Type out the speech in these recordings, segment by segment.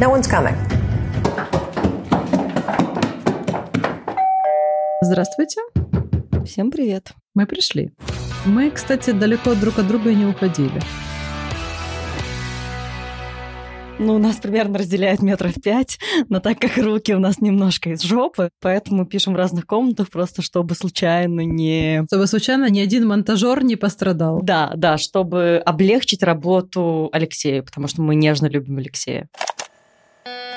No one's coming. Здравствуйте. Всем привет. Мы пришли. Мы, кстати, далеко друг от друга и не уходили. Ну, нас примерно разделяет метров пять, но так как руки у нас немножко из жопы, поэтому пишем в разных комнатах, просто чтобы случайно не... Чтобы случайно ни один монтажер не пострадал. Да, да, чтобы облегчить работу Алексею, потому что мы нежно любим Алексея.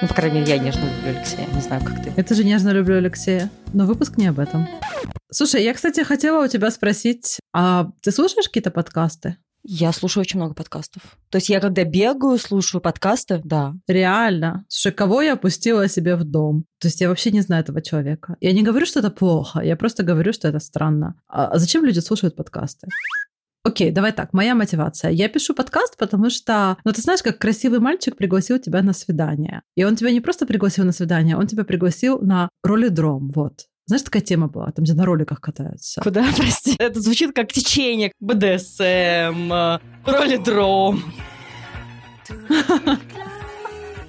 Ну, по крайней мере, я нежно люблю Алексея. Не знаю, как ты. Я тоже нежно люблю Алексея. Но выпуск не об этом. Слушай, я, кстати, хотела у тебя спросить, а ты слушаешь какие-то подкасты? Я слушаю очень много подкастов. То есть я когда бегаю, слушаю подкасты, да. Реально. Слушай, кого я пустила себе в дом? То есть я вообще не знаю этого человека. Я не говорю, что это плохо, я просто говорю, что это странно. А зачем люди слушают подкасты? Окей, давай так, моя мотивация. Я пишу подкаст, потому что, ну, ты знаешь, как красивый мальчик пригласил тебя на свидание. И он тебя не просто пригласил на свидание, он тебя пригласил на ролидром, вот. Знаешь, такая тема была, там, где на роликах катаются. Куда, прости? Это звучит как течение, БДСМ, ролидром.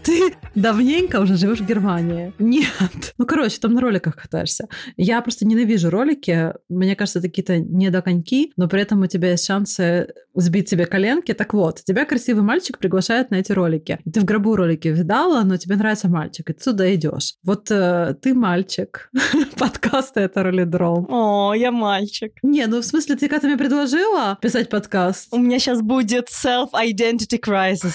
Ты давненько уже живешь в Германии. Нет. Ну, короче, там на роликах катаешься. Я просто ненавижу ролики. Мне кажется, это какие-то недоконьки, но при этом у тебя есть шансы сбить себе коленки. Так вот, тебя красивый мальчик приглашает на эти ролики. И ты в гробу ролики видала, но тебе нравится мальчик, и ты туда идешь. Вот э, ты мальчик. Подкасты — это ролидром. О, я мальчик. Не, ну в смысле, ты когда мне предложила писать подкаст? У меня сейчас будет self-identity crisis.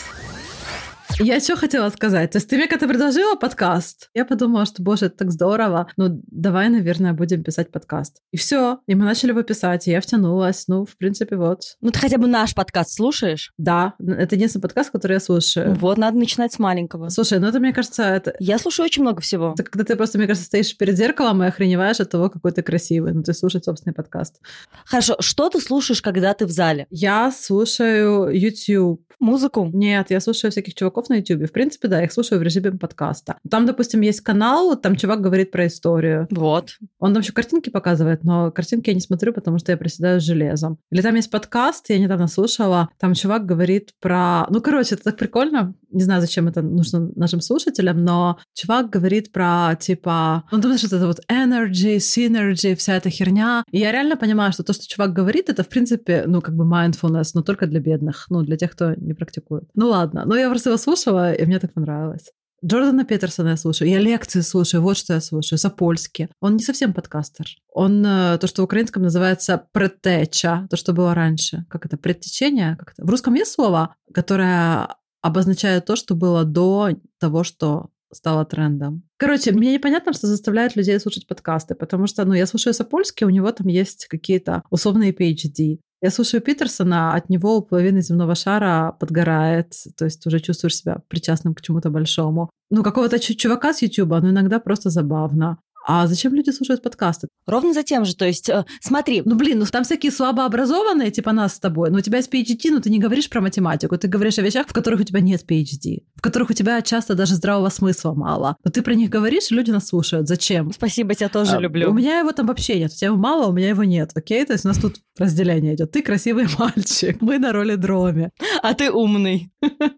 Я что хотела сказать? То есть ты мне когда предложила подкаст, я подумала, что, боже, это так здорово. Ну, давай, наверное, будем писать подкаст. И все. И мы начали его писать, и я втянулась. Ну, в принципе, вот. Ну, ты хотя бы наш подкаст слушаешь? Да, это единственный подкаст, который я слушаю. Вот, надо начинать с маленького. Слушай, ну это, мне кажется, это... Я слушаю очень много всего. Это когда ты просто, мне кажется, стоишь перед зеркалом и охреневаешь от того, какой ты красивый. Ну, ты слушаешь собственный подкаст. Хорошо, что ты слушаешь, когда ты в зале? Я слушаю YouTube. Музыку? Нет, я слушаю всяких чуваков на YouTube. В принципе, да, я их слушаю в режиме подкаста. Там, допустим, есть канал, там чувак говорит про историю. Вот. Он там еще картинки показывает, но картинки я не смотрю, потому что я приседаю с железом. Или там есть подкаст, я недавно слушала, там чувак говорит про... Ну, короче, это так прикольно. Не знаю, зачем это нужно нашим слушателям, но чувак говорит про, типа... Ну, думаешь, что это вот energy, synergy, вся эта херня. И я реально понимаю, что то, что чувак говорит, это, в принципе, ну, как бы mindfulness, но только для бедных, ну, для тех, кто не практикует. Ну, ладно. Но я просто его слушала, и мне так понравилось. Джордана Петерсона я слушаю, я лекции слушаю, вот что я слушаю, Сапольский. Он не совсем подкастер. Он э, то, что в украинском называется предтеча, то, что было раньше. Как это? Предтечение? Как это? В русском есть слово, которое обозначает то, что было до того, что стало трендом. Короче, мне непонятно, что заставляет людей слушать подкасты, потому что, ну, я слушаю Сапольский, у него там есть какие-то условные PhD. Я слушаю Питерсона, от него половина земного шара подгорает, то есть уже чувствуешь себя причастным к чему-то большому. Ну, какого-то чувака с Ютуба, но иногда просто забавно. А зачем люди слушают подкасты? Ровно за тем же. То есть, э, смотри. Ну, блин, ну там всякие слабообразованные, типа нас с тобой. Но у тебя есть PhD, но ты не говоришь про математику. Ты говоришь о вещах, в которых у тебя нет PhD. В которых у тебя часто даже здравого смысла мало. Но ты про них говоришь, и люди нас слушают. Зачем? Спасибо, тебя тоже а, люблю. У меня его там вообще нет. У тебя его мало, у меня его нет. Окей? То есть у нас тут разделение идет. Ты красивый мальчик. Мы на роли дроме. А ты умный.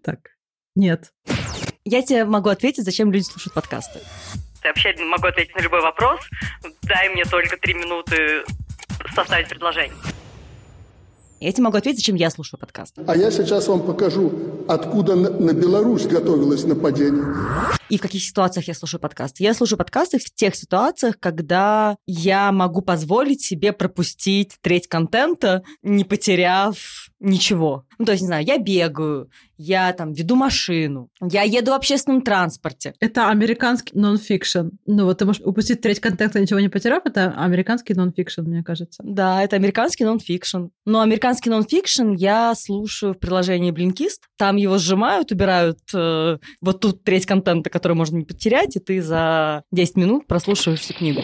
Так. Нет. Я тебе могу ответить, зачем люди слушают подкасты. Я вообще могу ответить на любой вопрос. Дай мне только три минуты составить предложение. Я тебе могу ответить, зачем я слушаю подкаст. А я сейчас вам покажу, откуда на, на Беларусь готовилось нападение. И в каких ситуациях я слушаю подкасты. Я слушаю подкасты в тех ситуациях, когда я могу позволить себе пропустить треть контента, не потеряв ничего. Ну, то есть, не знаю, я бегаю, я там веду машину, я еду в общественном транспорте. Это американский нон-фикшн. Ну, вот ты можешь упустить треть контента, ничего не потеряв, это американский нон-фикшн, мне кажется. Да, это американский нон-фикшн. Но американский нон-фикшн я слушаю в приложении Blinkist. Там его сжимают, убирают э, вот тут треть контента, который можно не потерять, и ты за 10 минут прослушиваешь всю книгу.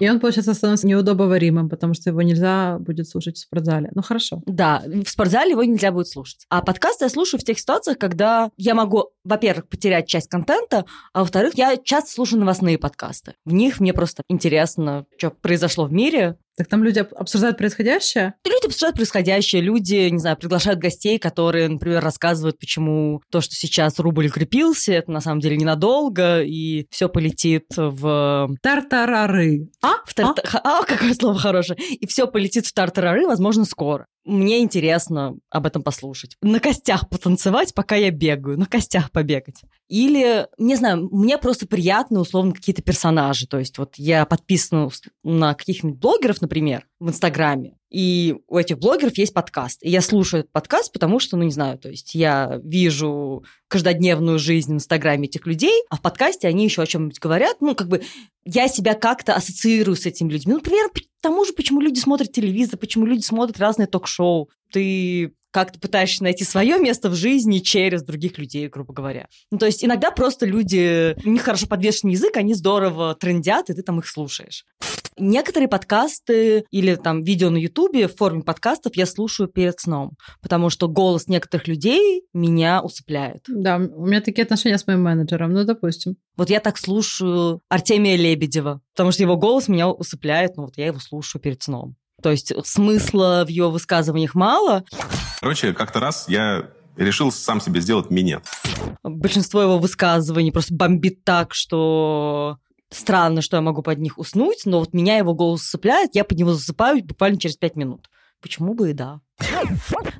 И он, получается, становится неудобоваримым, потому что его нельзя будет слушать в спортзале. Ну, хорошо. Да, в спортзале его нельзя будет слушать. А подкасты я слушаю в тех ситуациях, когда я могу, во-первых, потерять часть контента, а во-вторых, я часто слушаю новостные подкасты. В них мне просто интересно, что произошло в мире, Так там люди об- обсуждают происходящее? Люди обсуждают происходящее, люди, не знаю, приглашают гостей, которые, например, рассказывают, почему то, что сейчас рубль укрепился, это на самом деле ненадолго, и все полетит в... Тартарары. А? в тарта- Ха- А, какое слово хорошее. И все полетит в тартарары, возможно, скоро. Мне интересно об этом послушать. На костях потанцевать, пока я бегаю. На костях побегать. Или, не знаю, мне просто приятны, условно, какие-то персонажи. То есть вот я подписана на каких-нибудь блогеров, например, в Инстаграме. И у этих блогеров есть подкаст. И я слушаю этот подкаст, потому что, ну, не знаю, то есть я вижу каждодневную жизнь в Инстаграме этих людей, а в подкасте они еще о чем-нибудь говорят. Ну, как бы я себя как-то ассоциирую с этими людьми. Ну, например, тому же, почему люди смотрят телевизор, почему люди смотрят разные ток-шоу. Ты как-то пытаешься найти свое место в жизни через других людей, грубо говоря. Ну, то есть иногда просто люди, у них хорошо подвешенный язык, они здорово трендят, и ты там их слушаешь. Некоторые подкасты или там видео на Ютубе в форме подкастов я слушаю перед сном, потому что голос некоторых людей меня усыпляет. Да, у меня такие отношения с моим менеджером, ну, допустим. Вот я так слушаю Артемия Лебедева, потому что его голос меня усыпляет, но вот я его слушаю перед сном. То есть смысла в его высказываниях мало. Короче, как-то раз я решил сам себе сделать минет. Большинство его высказываний просто бомбит так, что странно, что я могу под них уснуть, но вот меня его голос усыпляет, я под него засыпаю буквально через пять минут. Почему бы и да.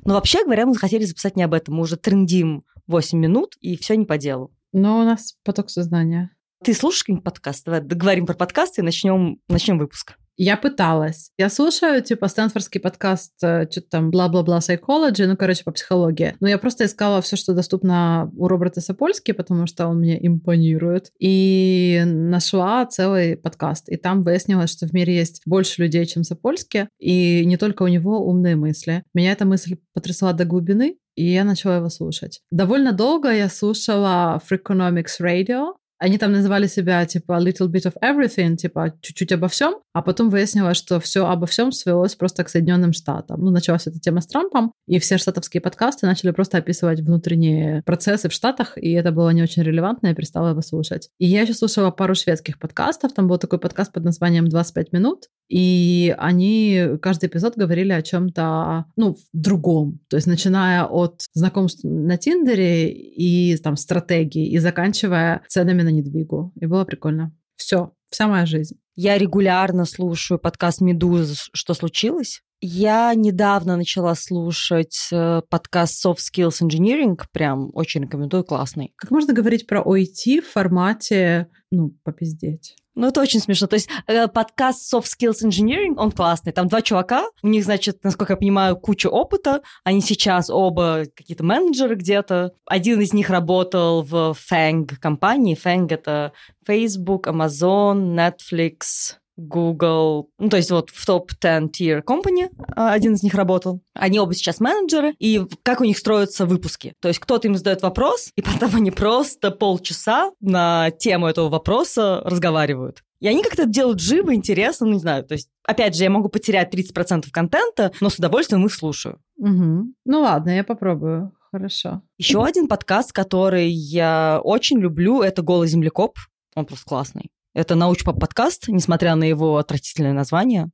Но вообще говоря, мы захотели записать не об этом. Мы уже трендим 8 минут, и все не по делу. Но у нас поток сознания. Ты слушаешь какой-нибудь подкаст? Давай договорим про подкасты и начнем, начнем выпуск. Я пыталась. Я слушаю, типа, стэнфордский подкаст, э, что-то там, бла-бла-бла, psychology, ну, короче, по психологии. Но я просто искала все, что доступно у Роберта Сапольски, потому что он мне импонирует. И нашла целый подкаст. И там выяснилось, что в мире есть больше людей, чем Сапольски, и не только у него умные мысли. Меня эта мысль потрясла до глубины, и я начала его слушать. Довольно долго я слушала Freakonomics Radio, они там называли себя типа little bit of everything, типа чуть-чуть обо всем, а потом выяснилось, что все обо всем свелось просто к Соединенным Штатам. Ну, началась эта тема с Трампом, и все штатовские подкасты начали просто описывать внутренние процессы в Штатах, и это было не очень релевантно, я перестала его слушать. И я еще слушала пару шведских подкастов, там был такой подкаст под названием «25 минут», и они каждый эпизод говорили о чем-то, ну, другом. То есть начиная от знакомств на Тиндере и там стратегии, и заканчивая ценами на недвигу. И было прикольно. Все, вся моя жизнь. Я регулярно слушаю подкаст «Медуза. Что случилось?». Я недавно начала слушать э, подкаст Soft Skills Engineering. Прям очень рекомендую, классный. Как можно говорить про OIT в формате, ну, попиздеть? Ну, это очень смешно. То есть э, подкаст Soft Skills Engineering, он классный. Там два чувака, у них, значит, насколько я понимаю, куча опыта. Они сейчас оба какие-то менеджеры где-то. Один из них работал в FANG компании. FANG — это Facebook, Amazon, Netflix, Google, ну, то есть вот в топ-10 tier company а, один из них работал. Они оба сейчас менеджеры, и как у них строятся выпуски. То есть кто-то им задает вопрос, и потом они просто полчаса на тему этого вопроса разговаривают. И они как-то делают живо, интересно, ну, не знаю. То есть, опять же, я могу потерять 30% контента, но с удовольствием их слушаю. Угу. Ну ладно, я попробую. Хорошо. Еще один подкаст, который я очень люблю, это «Голый землекоп». Он просто классный. Это научпоп-подкаст, несмотря на его отвратительное название.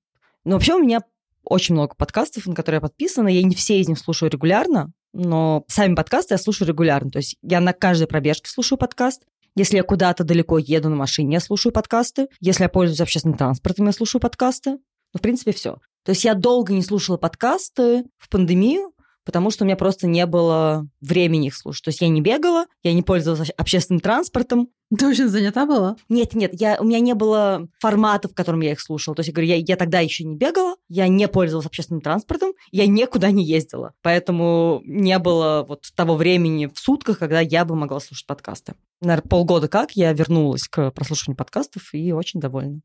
Но вообще у меня очень много подкастов, на которые я подписана. Я не все из них слушаю регулярно, но сами подкасты я слушаю регулярно. То есть я на каждой пробежке слушаю подкаст. Если я куда-то далеко еду на машине, я слушаю подкасты. Если я пользуюсь общественным транспортом, я слушаю подкасты. Ну, в принципе, все. То есть я долго не слушала подкасты в пандемию, потому что у меня просто не было времени их слушать. То есть я не бегала, я не пользовалась общественным транспортом. Ты очень занята была? Нет, нет, я, у меня не было формата, в котором я их слушала. То есть я говорю, я, я тогда еще не бегала, я не пользовалась общественным транспортом, я никуда не ездила. Поэтому не было вот того времени в сутках, когда я бы могла слушать подкасты. Наверное, полгода как я вернулась к прослушиванию подкастов и очень довольна.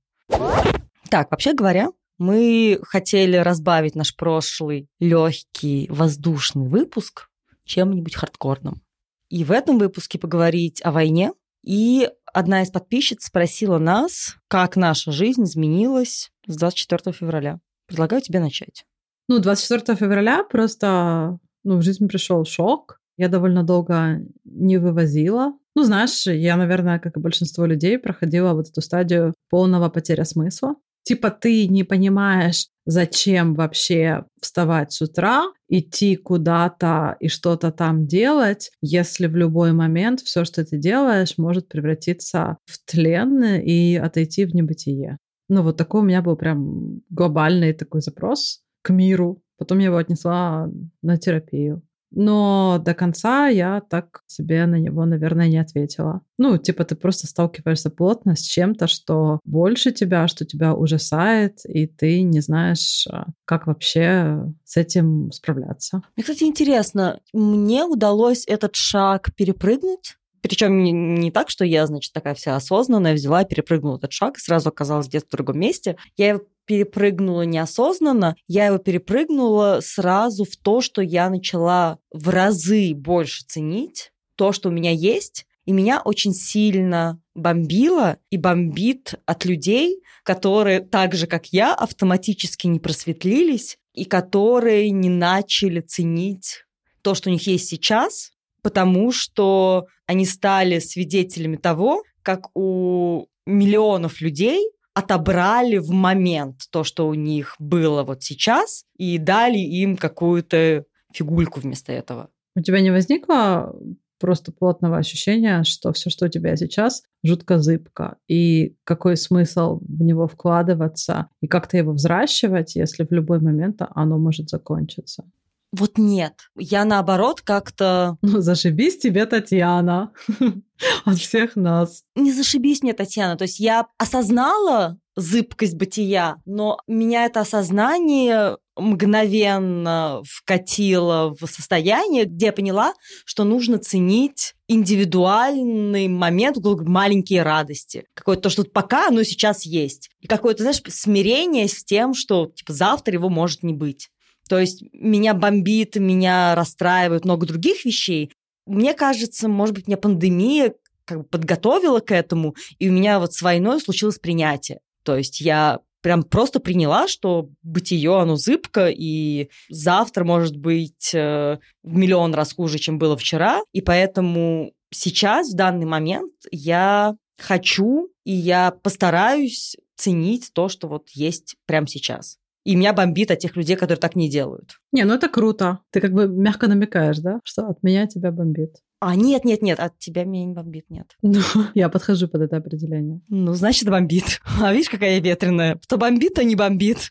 Так, вообще говоря, мы хотели разбавить наш прошлый легкий воздушный выпуск чем-нибудь хардкорным. И в этом выпуске поговорить о войне. И одна из подписчиц спросила нас, как наша жизнь изменилась с 24 февраля. Предлагаю тебе начать. Ну, 24 февраля просто ну, в жизнь пришел шок. Я довольно долго не вывозила. Ну, знаешь, я, наверное, как и большинство людей, проходила вот эту стадию полного потеря смысла. Типа ты не понимаешь, зачем вообще вставать с утра, идти куда-то и что-то там делать, если в любой момент все, что ты делаешь, может превратиться в тлен и отойти в небытие. Ну, вот такой у меня был прям глобальный такой запрос к миру. Потом я его отнесла на терапию. Но до конца я так себе на него, наверное, не ответила. Ну, типа ты просто сталкиваешься плотно с чем-то, что больше тебя, что тебя ужасает, и ты не знаешь, а, как вообще с этим справляться. Мне, кстати, интересно, мне удалось этот шаг перепрыгнуть? Причем не, не так, что я, значит, такая вся осознанная, взяла, перепрыгнула этот шаг, сразу оказалась где-то в другом месте. Я перепрыгнула неосознанно, я его перепрыгнула сразу в то, что я начала в разы больше ценить то, что у меня есть, и меня очень сильно бомбило и бомбит от людей, которые так же, как я, автоматически не просветлились и которые не начали ценить то, что у них есть сейчас, потому что они стали свидетелями того, как у миллионов людей отобрали в момент то, что у них было вот сейчас, и дали им какую-то фигульку вместо этого. У тебя не возникло просто плотного ощущения, что все, что у тебя сейчас, жутко зыбко. И какой смысл в него вкладываться и как-то его взращивать, если в любой момент оно может закончиться? Вот нет. Я наоборот как-то... Ну, зашибись тебе, Татьяна, от всех нас. Не зашибись мне, Татьяна. То есть я осознала зыбкость бытия, но меня это осознание мгновенно вкатило в состояние, где я поняла, что нужно ценить индивидуальный момент, маленькие радости. Какое-то то, что пока оно сейчас есть. И какое-то, знаешь, смирение с тем, что типа, завтра его может не быть. То есть меня бомбит, меня расстраивает много других вещей. Мне кажется, может быть, меня пандемия как бы подготовила к этому, и у меня вот с войной случилось принятие. То есть я прям просто приняла, что бытие, оно зыбко, и завтра может быть э, в миллион раз хуже, чем было вчера. И поэтому сейчас, в данный момент, я хочу и я постараюсь ценить то, что вот есть прямо сейчас. И меня бомбит от тех людей, которые так не делают. Не, ну это круто. Ты как бы мягко намекаешь, да, что от меня тебя бомбит. А, нет, нет, нет, от тебя меня не бомбит, нет. Ну, я подхожу под это определение. Ну, значит, бомбит. А видишь, какая я ветреная. То бомбит, то не бомбит.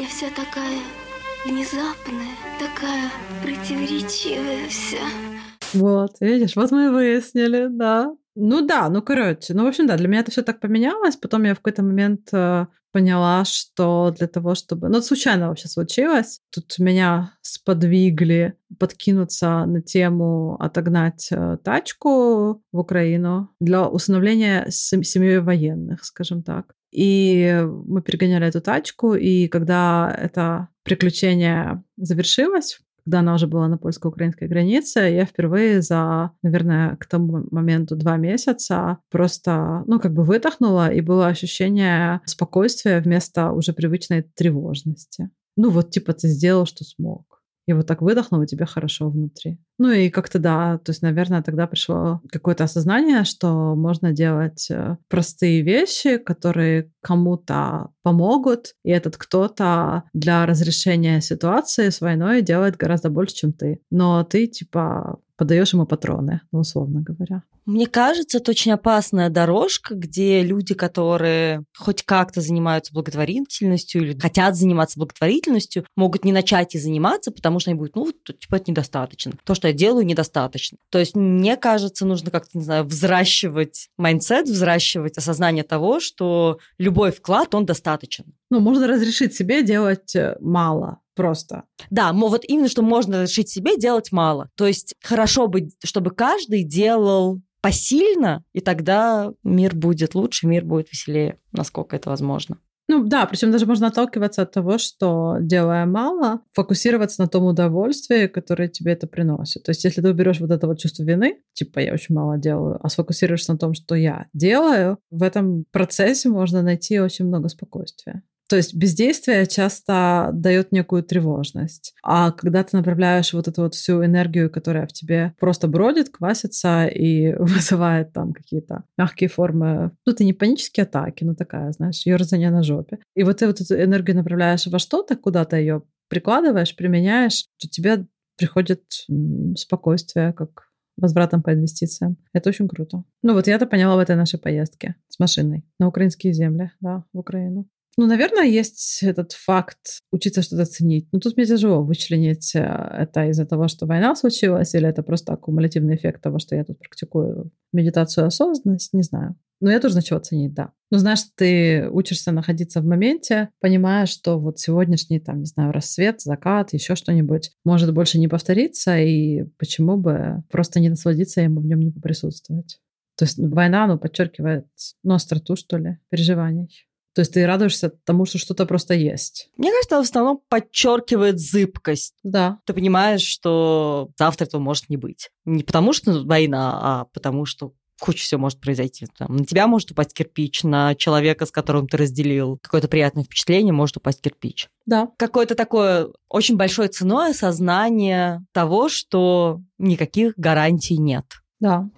Я вся такая внезапная, такая противоречивая вся. Вот, видишь, вот мы и выяснили, да. Ну да, ну короче, ну в общем да, для меня это все так поменялось. Потом я в какой-то момент э, поняла, что для того, чтобы... Ну, это случайно вообще случилось. Тут меня сподвигли подкинуться на тему отогнать э, тачку в Украину для усыновления семьей военных, скажем так. И мы перегоняли эту тачку, и когда это приключение завершилось, когда она уже была на польско-украинской границе, я впервые за, наверное, к тому моменту два месяца просто, ну, как бы выдохнула, и было ощущение спокойствия вместо уже привычной тревожности. Ну, вот типа ты сделал, что смог и вот так выдохнул, и тебе хорошо внутри. Ну и как-то да, то есть, наверное, тогда пришло какое-то осознание, что можно делать э, простые вещи, которые кому-то помогут, и этот кто-то для разрешения ситуации с войной делает гораздо больше, чем ты. Но ты, типа, подаешь ему патроны, ну, условно говоря. Мне кажется, это очень опасная дорожка, где люди, которые хоть как-то занимаются благотворительностью или хотят заниматься благотворительностью, могут не начать и заниматься, потому что они будут, ну, типа, это недостаточно. То, что я делаю, недостаточно. То есть, мне кажется, нужно как-то, не знаю, взращивать mindset, взращивать осознание того, что любой вклад, он достаточен. Ну, можно разрешить себе делать э, мало, просто. Да, вот именно, что можно разрешить себе делать мало. То есть хорошо бы, чтобы каждый делал посильно, и тогда мир будет лучше, мир будет веселее, насколько это возможно. Ну да, причем даже можно отталкиваться от того, что делая мало, фокусироваться на том удовольствии, которое тебе это приносит. То есть если ты уберешь вот это вот чувство вины, типа я очень мало делаю, а сфокусируешься на том, что я делаю, в этом процессе можно найти очень много спокойствия. То есть бездействие часто дает некую тревожность. А когда ты направляешь вот эту вот всю энергию, которая в тебе просто бродит, квасится и вызывает там какие-то мягкие формы, ну, ты не панические атаки, но такая, знаешь, ерзание на жопе. И вот ты вот эту энергию направляешь во что-то, куда-то ее прикладываешь, применяешь, то тебе приходит спокойствие, как возвратом по инвестициям. Это очень круто. Ну вот я это поняла в этой нашей поездке с машиной на украинские земли, да, в Украину. Ну, наверное, есть этот факт учиться что-то ценить. Но тут мне тяжело вычленить, э, это из-за того, что война случилась, или это просто аккумулятивный эффект того, что я тут практикую медитацию осознанность, не знаю. Но я тоже начала ценить, да. Ну, знаешь, ты учишься находиться в моменте, понимая, что вот сегодняшний, там, не знаю, рассвет, закат, еще что-нибудь может больше не повториться, и почему бы просто не насладиться и в нем не поприсутствовать. То есть война, ну, подчеркивает, ну, остроту, что ли, переживаний. То есть ты радуешься тому, что что-то просто есть. Мне кажется, в основном подчеркивает зыбкость. Да. Ты понимаешь, что завтра этого может не быть. Не потому что война, а потому что куча всего может произойти. Там, на тебя может упасть кирпич, на человека, с которым ты разделил какое-то приятное впечатление, может упасть кирпич. Да. Какое-то такое очень большой ценой осознание того, что никаких гарантий нет. Да.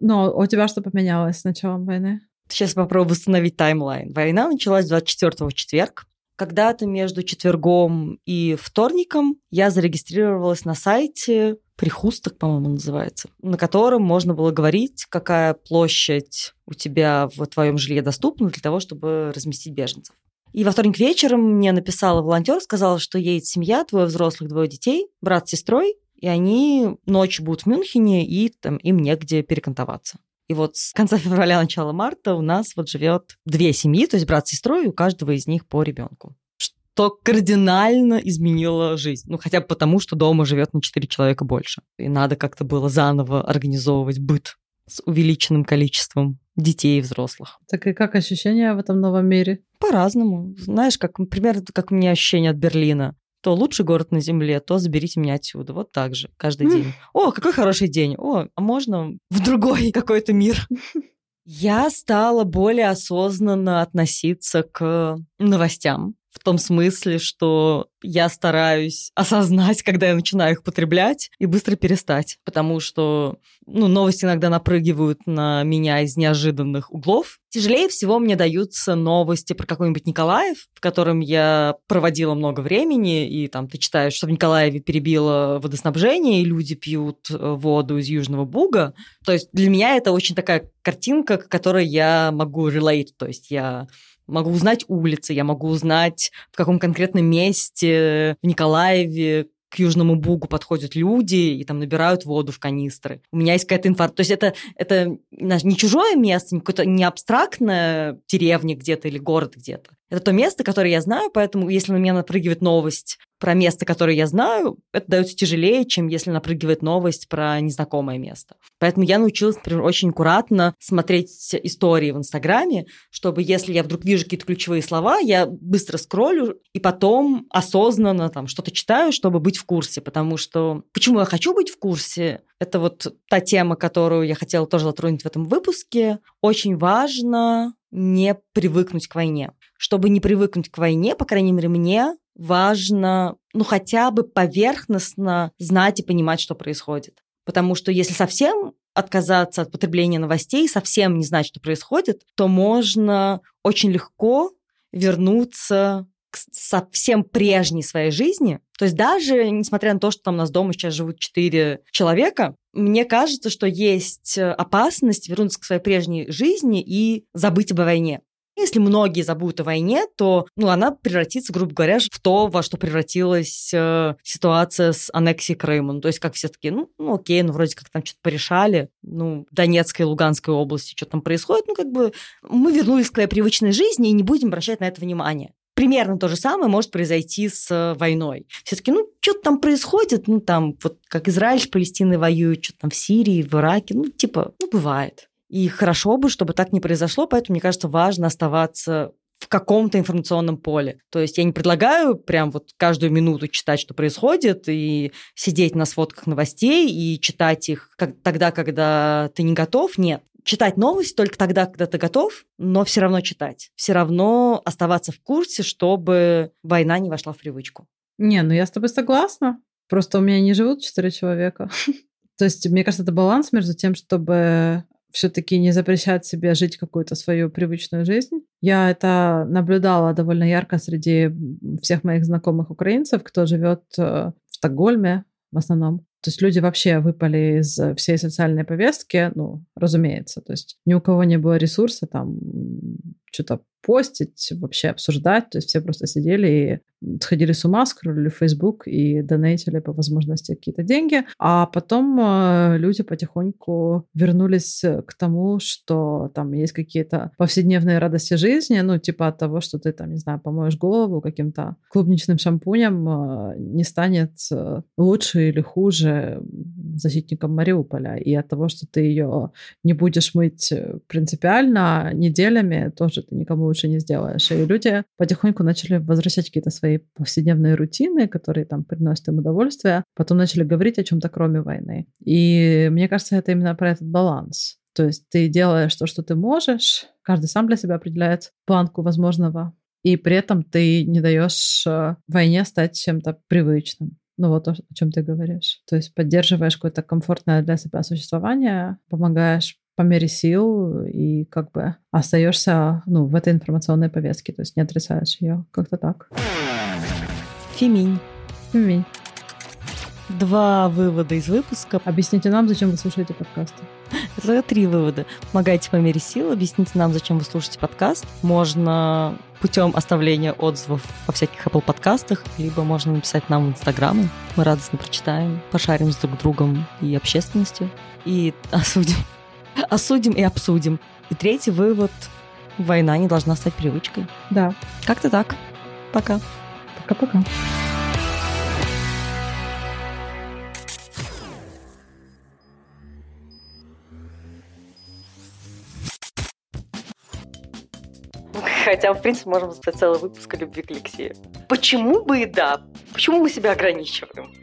Но у тебя что поменялось с началом войны? Сейчас попробую восстановить таймлайн. Война началась 24 в четверг. Когда-то между четвергом и вторником я зарегистрировалась на сайте Прихусток, по-моему, называется, на котором можно было говорить, какая площадь у тебя в твоем жилье доступна для того, чтобы разместить беженцев. И во вторник вечером мне написала волонтер, сказала, что едет семья, двое взрослых, двое детей, брат с сестрой, и они ночью будут в Мюнхене, и там им негде перекантоваться. И вот с конца февраля, начала марта у нас вот живет две семьи, то есть брат с сестрой, и у каждого из них по ребенку. Что кардинально изменило жизнь. Ну, хотя бы потому, что дома живет на четыре человека больше. И надо как-то было заново организовывать быт с увеличенным количеством детей и взрослых. Так и как ощущения в этом новом мире? По-разному. Знаешь, как, например, как у меня ощущение от Берлина то лучший город на Земле, то заберите меня отсюда. Вот так же, каждый день. О, какой хороший день. О, а можно в другой какой-то мир? Я стала более осознанно относиться к новостям в том смысле, что я стараюсь осознать, когда я начинаю их потреблять, и быстро перестать. Потому что ну, новости иногда напрыгивают на меня из неожиданных углов. Тяжелее всего мне даются новости про какой-нибудь Николаев, в котором я проводила много времени, и там ты читаешь, что в Николаеве перебило водоснабжение, и люди пьют э, воду из Южного Буга. То есть для меня это очень такая картинка, к которой я могу relate. То есть я могу узнать улицы, я могу узнать, в каком конкретном месте в Николаеве к Южному Бугу подходят люди и там набирают воду в канистры. У меня есть какая-то информация. То есть это, это не чужое место, не какое-то не абстрактная деревня где-то или город где-то. Это то место, которое я знаю, поэтому если на меня напрыгивает новость про место, которое я знаю, это дается тяжелее, чем если напрыгивает новость про незнакомое место. Поэтому я научилась, например, очень аккуратно смотреть истории в Инстаграме, чтобы если я вдруг вижу какие-то ключевые слова, я быстро скроллю и потом осознанно там что-то читаю, чтобы быть в курсе. Потому что почему я хочу быть в курсе? Это вот та тема, которую я хотела тоже затронуть в этом выпуске. Очень важно не привыкнуть к войне. Чтобы не привыкнуть к войне, по крайней мере, мне важно, ну, хотя бы поверхностно знать и понимать, что происходит. Потому что если совсем отказаться от потребления новостей, совсем не знать, что происходит, то можно очень легко вернуться к совсем прежней своей жизни. То есть даже несмотря на то, что там у нас дома сейчас живут четыре человека, мне кажется, что есть опасность вернуться к своей прежней жизни и забыть об войне. Если многие забудут о войне, то ну, она превратится, грубо говоря, в то, во что превратилась э, ситуация с аннексией Крыма. Ну, то есть как все таки ну, ну окей, ну вроде как там что-то порешали, ну, Донецкой и Луганской области, что там происходит, ну как бы мы вернулись к своей привычной жизни и не будем обращать на это внимание. Примерно то же самое может произойти с э, войной. Все таки ну, что там происходит, ну, там, вот как Израиль с Палестиной воюют, что там в Сирии, в Ираке, ну, типа, ну, бывает. И хорошо бы, чтобы так не произошло, поэтому, мне кажется, важно оставаться в каком-то информационном поле. То есть я не предлагаю прям вот каждую минуту читать, что происходит, и сидеть на сводках новостей и читать их как, тогда, когда ты не готов. Нет. Читать новости только тогда, когда ты готов, но все равно читать. Все равно оставаться в курсе, чтобы война не вошла в привычку. Не, ну я с тобой согласна. Просто у меня не живут четыре человека. То есть, мне кажется, это баланс между тем, чтобы все-таки не запрещать себе жить какую-то свою привычную жизнь. Я это наблюдала довольно ярко среди всех моих знакомых украинцев, кто живет э, в Стокгольме в основном. То есть люди вообще выпали из всей социальной повестки, ну, разумеется. То есть ни у кого не было ресурса там что-то постить, вообще обсуждать. То есть все просто сидели и сходили с ума, скроллили Facebook и донейтили по возможности какие-то деньги. А потом э, люди потихоньку вернулись к тому, что там есть какие-то повседневные радости жизни, ну, типа от того, что ты там, не знаю, помоешь голову каким-то клубничным шампунем, э, не станет э, лучше или хуже защитником Мариуполя. И от того, что ты ее не будешь мыть принципиально неделями, тоже ты никому лучше не сделаешь. И люди потихоньку начали возвращать какие-то свои повседневные рутины, которые там приносят им удовольствие, потом начали говорить о чем-то кроме войны. И мне кажется, это именно про этот баланс. То есть ты делаешь то, что ты можешь, каждый сам для себя определяет планку возможного, и при этом ты не даешь э, войне стать чем-то привычным. Ну вот о чем ты говоришь. То есть поддерживаешь какое-то комфортное для себя существование, помогаешь по мере сил и как бы остаешься ну, в этой информационной повестке, то есть не отрицаешь ее. Как-то так. Феминь. Феминь. Два вывода из выпуска. Объясните нам, зачем вы слушаете подкасты. Это три вывода. Помогайте по мере сил, объясните нам, зачем вы слушаете подкаст. Можно путем оставления отзывов во всяких Apple подкастах, либо можно написать нам в Инстаграме. Мы радостно прочитаем, пошарим с друг другом и общественностью, и осудим осудим и обсудим. И третий вывод. Война не должна стать привычкой. Да. Как-то так. Пока. Пока-пока. Хотя, в принципе, можем записать целый выпуск о любви к Алексею. Почему бы и да? Почему мы себя ограничиваем?